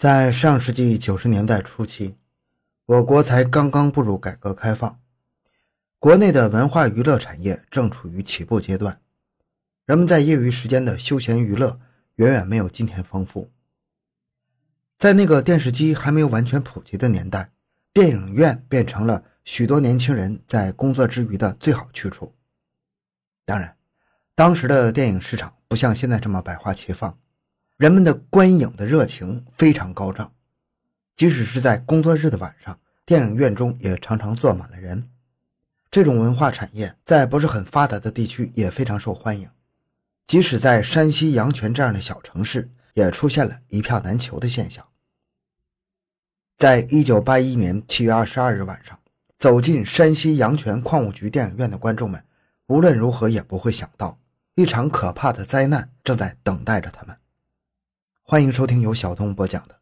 在上世纪九十年代初期，我国才刚刚步入改革开放，国内的文化娱乐产业正处于起步阶段，人们在业余时间的休闲娱乐远远没有今天丰富。在那个电视机还没有完全普及的年代，电影院变成了许多年轻人在工作之余的最好去处。当然，当时的电影市场不像现在这么百花齐放。人们的观影的热情非常高涨，即使是在工作日的晚上，电影院中也常常坐满了人。这种文化产业在不是很发达的地区也非常受欢迎，即使在山西阳泉这样的小城市，也出现了一票难求的现象。在一九八一年七月二十二日晚上，走进山西阳泉矿务局电影院的观众们，无论如何也不会想到，一场可怕的灾难正在等待着他们。欢迎收听由小东播讲的《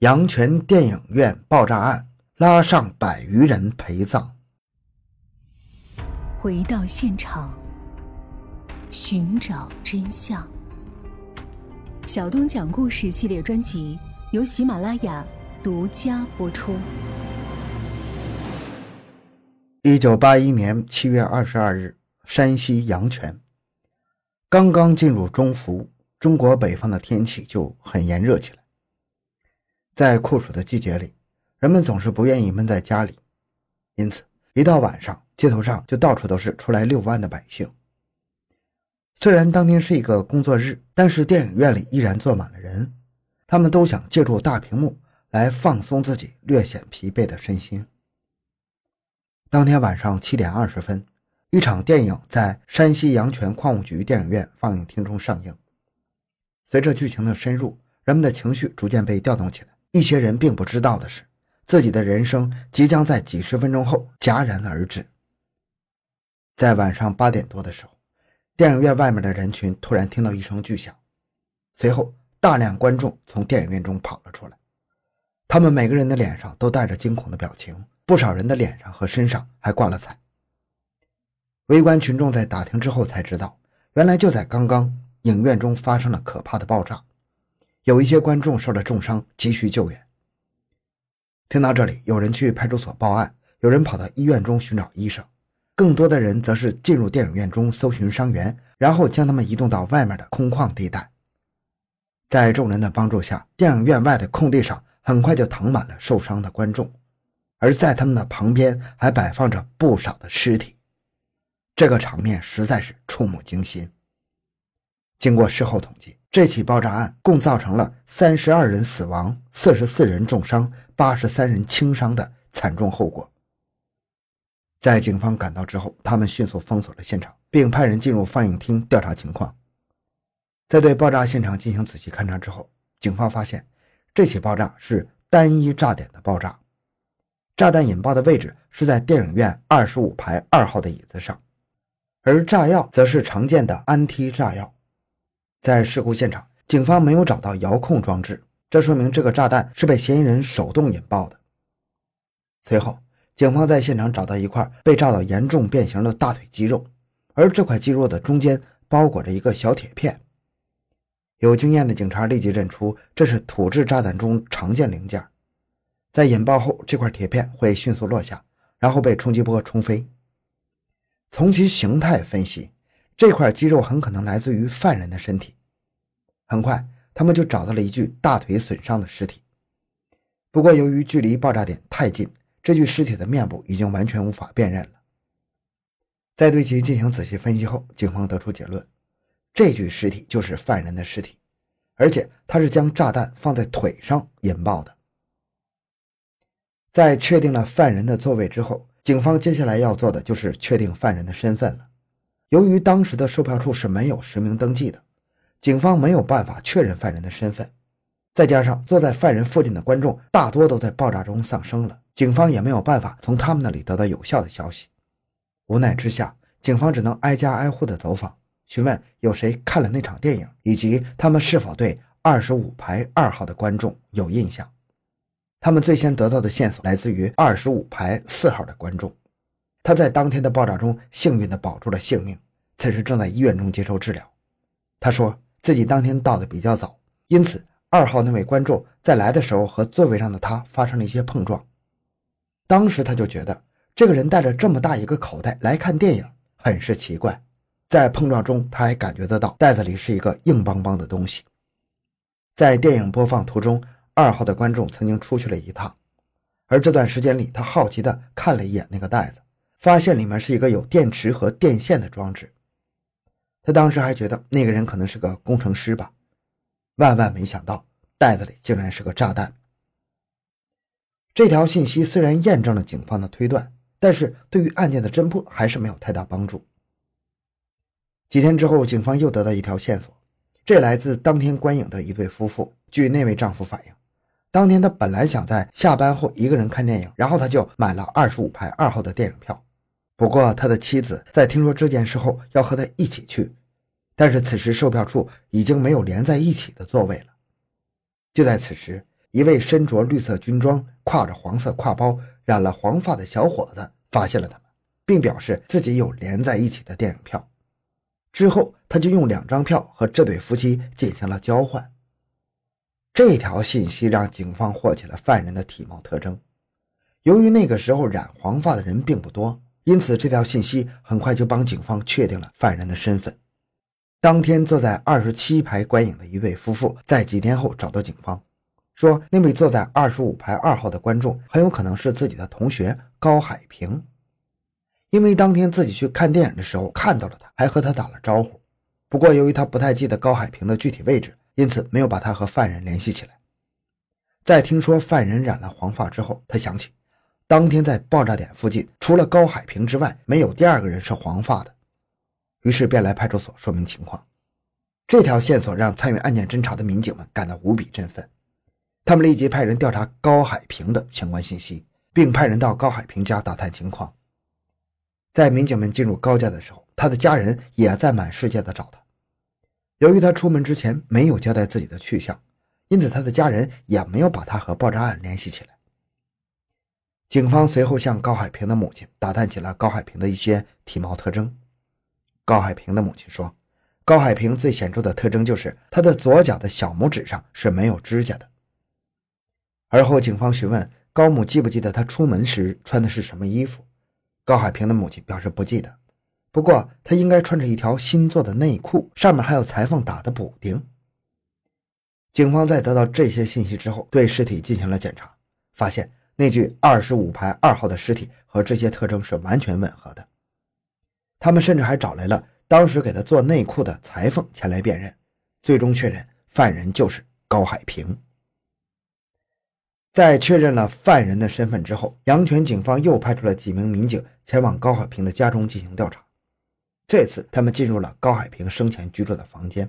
阳泉电影院爆炸案》，拉上百余人陪葬。回到现场，寻找真相。小东讲故事系列专辑由喜马拉雅独家播出。一九八一年七月二十二日，山西阳泉，刚刚进入中伏。中国北方的天气就很炎热起来。在酷暑的季节里，人们总是不愿意闷在家里，因此一到晚上，街头上就到处都是出来遛弯的百姓。虽然当天是一个工作日，但是电影院里依然坐满了人，他们都想借助大屏幕来放松自己略显疲惫的身心。当天晚上七点二十分，一场电影在山西阳泉矿务局电影院放映厅中上映。随着剧情的深入，人们的情绪逐渐被调动起来。一些人并不知道的是，自己的人生即将在几十分钟后戛然而止。在晚上八点多的时候，电影院外面的人群突然听到一声巨响，随后大量观众从电影院中跑了出来。他们每个人的脸上都带着惊恐的表情，不少人的脸上和身上还挂了彩。围观群众在打听之后才知道，原来就在刚刚。影院中发生了可怕的爆炸，有一些观众受了重伤，急需救援。听到这里，有人去派出所报案，有人跑到医院中寻找医生，更多的人则是进入电影院中搜寻伤员，然后将他们移动到外面的空旷地带。在众人的帮助下，电影院外的空地上很快就躺满了受伤的观众，而在他们的旁边还摆放着不少的尸体，这个场面实在是触目惊心。经过事后统计，这起爆炸案共造成了三十二人死亡、四十四人重伤、八十三人轻伤的惨重后果。在警方赶到之后，他们迅速封锁了现场，并派人进入放映厅调查情况。在对爆炸现场进行仔细勘查之后，警方发现这起爆炸是单一炸点的爆炸，炸弹引爆的位置是在电影院二十五排二号的椅子上，而炸药则是常见的安梯炸药。在事故现场，警方没有找到遥控装置，这说明这个炸弹是被嫌疑人手动引爆的。随后，警方在现场找到一块被炸到严重变形的大腿肌肉，而这块肌肉的中间包裹着一个小铁片。有经验的警察立即认出这是土制炸弹中常见零件，在引爆后，这块铁片会迅速落下，然后被冲击波冲飞。从其形态分析，这块肌肉很可能来自于犯人的身体。很快，他们就找到了一具大腿损伤的尸体。不过，由于距离爆炸点太近，这具尸体的面部已经完全无法辨认了。在对其进行仔细分析后，警方得出结论：这具尸体就是犯人的尸体，而且他是将炸弹放在腿上引爆的。在确定了犯人的座位之后，警方接下来要做的就是确定犯人的身份了。由于当时的售票处是没有实名登记的。警方没有办法确认犯人的身份，再加上坐在犯人附近的观众大多都在爆炸中丧生了，警方也没有办法从他们那里得到有效的消息。无奈之下，警方只能挨家挨户的走访，询问有谁看了那场电影，以及他们是否对二十五排二号的观众有印象。他们最先得到的线索来自于二十五排四号的观众，他在当天的爆炸中幸运地保住了性命，此时正在医院中接受治疗。他说。自己当天到的比较早，因此二号那位观众在来的时候和座位上的他发生了一些碰撞。当时他就觉得这个人带着这么大一个口袋来看电影，很是奇怪。在碰撞中，他还感觉得到袋子里是一个硬邦邦的东西。在电影播放途中，二号的观众曾经出去了一趟，而这段时间里，他好奇地看了一眼那个袋子，发现里面是一个有电池和电线的装置。他当时还觉得那个人可能是个工程师吧，万万没想到袋子里竟然是个炸弹。这条信息虽然验证了警方的推断，但是对于案件的侦破还是没有太大帮助。几天之后，警方又得到一条线索，这来自当天观影的一对夫妇。据那位丈夫反映，当天他本来想在下班后一个人看电影，然后他就买了二十五排二号的电影票。不过，他的妻子在听说这件事后要和他一起去，但是此时售票处已经没有连在一起的座位了。就在此时，一位身着绿色军装、挎着黄色挎包、染了黄发的小伙子发现了他们，并表示自己有连在一起的电影票。之后，他就用两张票和这对夫妻进行了交换。这条信息让警方获取了犯人的体貌特征。由于那个时候染黄发的人并不多，因此这条信息很快就帮警方确定了犯人的身份。当天坐在二十七排观影的一对夫妇，在几天后找到警方，说那位坐在二十五排二号的观众很有可能是自己的同学高海平。因为当天自己去看电影的时候看到了他，还和他打了招呼。不过由于他不太记得高海平的具体位置，因此没有把他和犯人联系起来。在听说犯人染了黄发之后，他想起当天在爆炸点附近除了高海平之外，没有第二个人是黄发的，于是便来派出所说明情况。这条线索让参与案件侦查的民警们感到无比振奋，他们立即派人调查高海平的相关信息，并派人到高海平家打探情况。在民警们进入高家的时候，他的家人也在满世界的找他。由于他出门之前没有交代自己的去向，因此他的家人也没有把他和爆炸案联系起来。警方随后向高海平的母亲打探起了高海平的一些体貌特征。高海平的母亲说，高海平最显著的特征就是他的左脚的小拇指上是没有指甲的。而后，警方询问高母记不记得他出门时穿的是什么衣服。高海平的母亲表示不记得，不过他应该穿着一条新做的内裤，上面还有裁缝打的补丁。警方在得到这些信息之后，对尸体进行了检查，发现那具二十五排二号的尸体和这些特征是完全吻合的。他们甚至还找来了当时给他做内裤的裁缝前来辨认，最终确认犯人就是高海平。在确认了犯人的身份之后，阳泉警方又派出了几名民警前往高海平的家中进行调查。这次，他们进入了高海平生前居住的房间，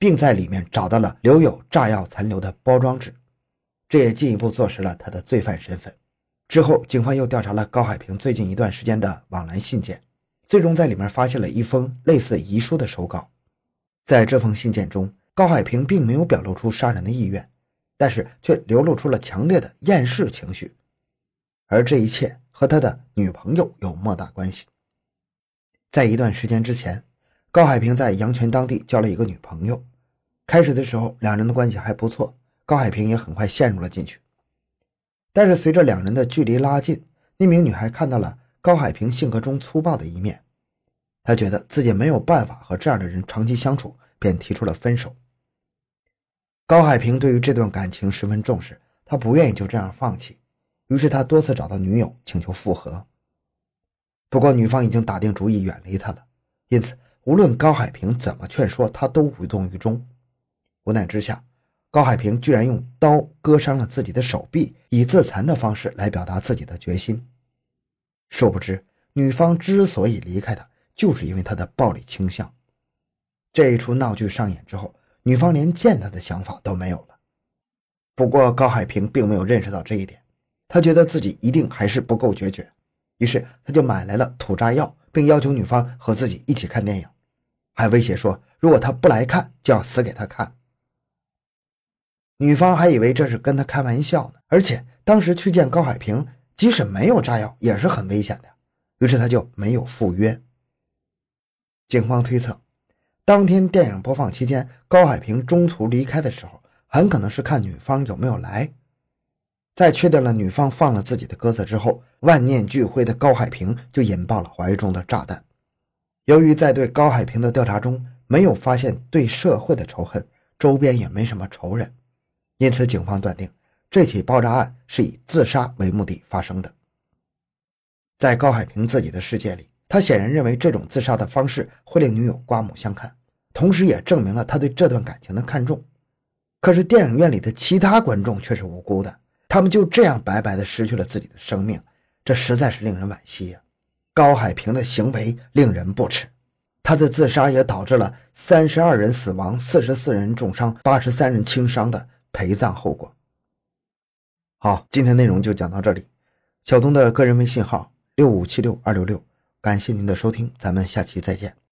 并在里面找到了留有炸药残留的包装纸，这也进一步坐实了他的罪犯身份。之后，警方又调查了高海平最近一段时间的往来信件，最终在里面发现了一封类似遗书的手稿。在这封信件中，高海平并没有表露出杀人的意愿。但是却流露出了强烈的厌世情绪，而这一切和他的女朋友有莫大关系。在一段时间之前，高海平在阳泉当地交了一个女朋友，开始的时候两人的关系还不错，高海平也很快陷入了进去。但是随着两人的距离拉近，那名女孩看到了高海平性格中粗暴的一面，他觉得自己没有办法和这样的人长期相处，便提出了分手。高海平对于这段感情十分重视，他不愿意就这样放弃，于是他多次找到女友请求复合。不过女方已经打定主意远离他了，因此无论高海平怎么劝说，他都无动于衷。无奈之下，高海平居然用刀割伤了自己的手臂，以自残的方式来表达自己的决心。殊不知，女方之所以离开他，就是因为他的暴力倾向。这一出闹剧上演之后。女方连见他的想法都没有了。不过高海平并没有认识到这一点，他觉得自己一定还是不够决绝，于是他就买来了土炸药，并要求女方和自己一起看电影，还威胁说如果他不来看，就要死给他看。女方还以为这是跟他开玩笑呢，而且当时去见高海平，即使没有炸药也是很危险的，于是他就没有赴约。警方推测。当天电影播放期间，高海平中途离开的时候，很可能是看女方有没有来。在确定了女方放了自己的鸽子之后，万念俱灰的高海平就引爆了怀中的炸弹。由于在对高海平的调查中没有发现对社会的仇恨，周边也没什么仇人，因此警方断定这起爆炸案是以自杀为目的发生的。在高海平自己的世界里，他显然认为这种自杀的方式会令女友刮目相看，同时也证明了他对这段感情的看重。可是电影院里的其他观众却是无辜的，他们就这样白白的失去了自己的生命，这实在是令人惋惜呀。高海平的行为令人不齿，他的自杀也导致了三十二人死亡、四十四人重伤、八十三人轻伤的陪葬后果。好，今天内容就讲到这里。小东的个人微信号。六五七六二六六，感谢您的收听，咱们下期再见。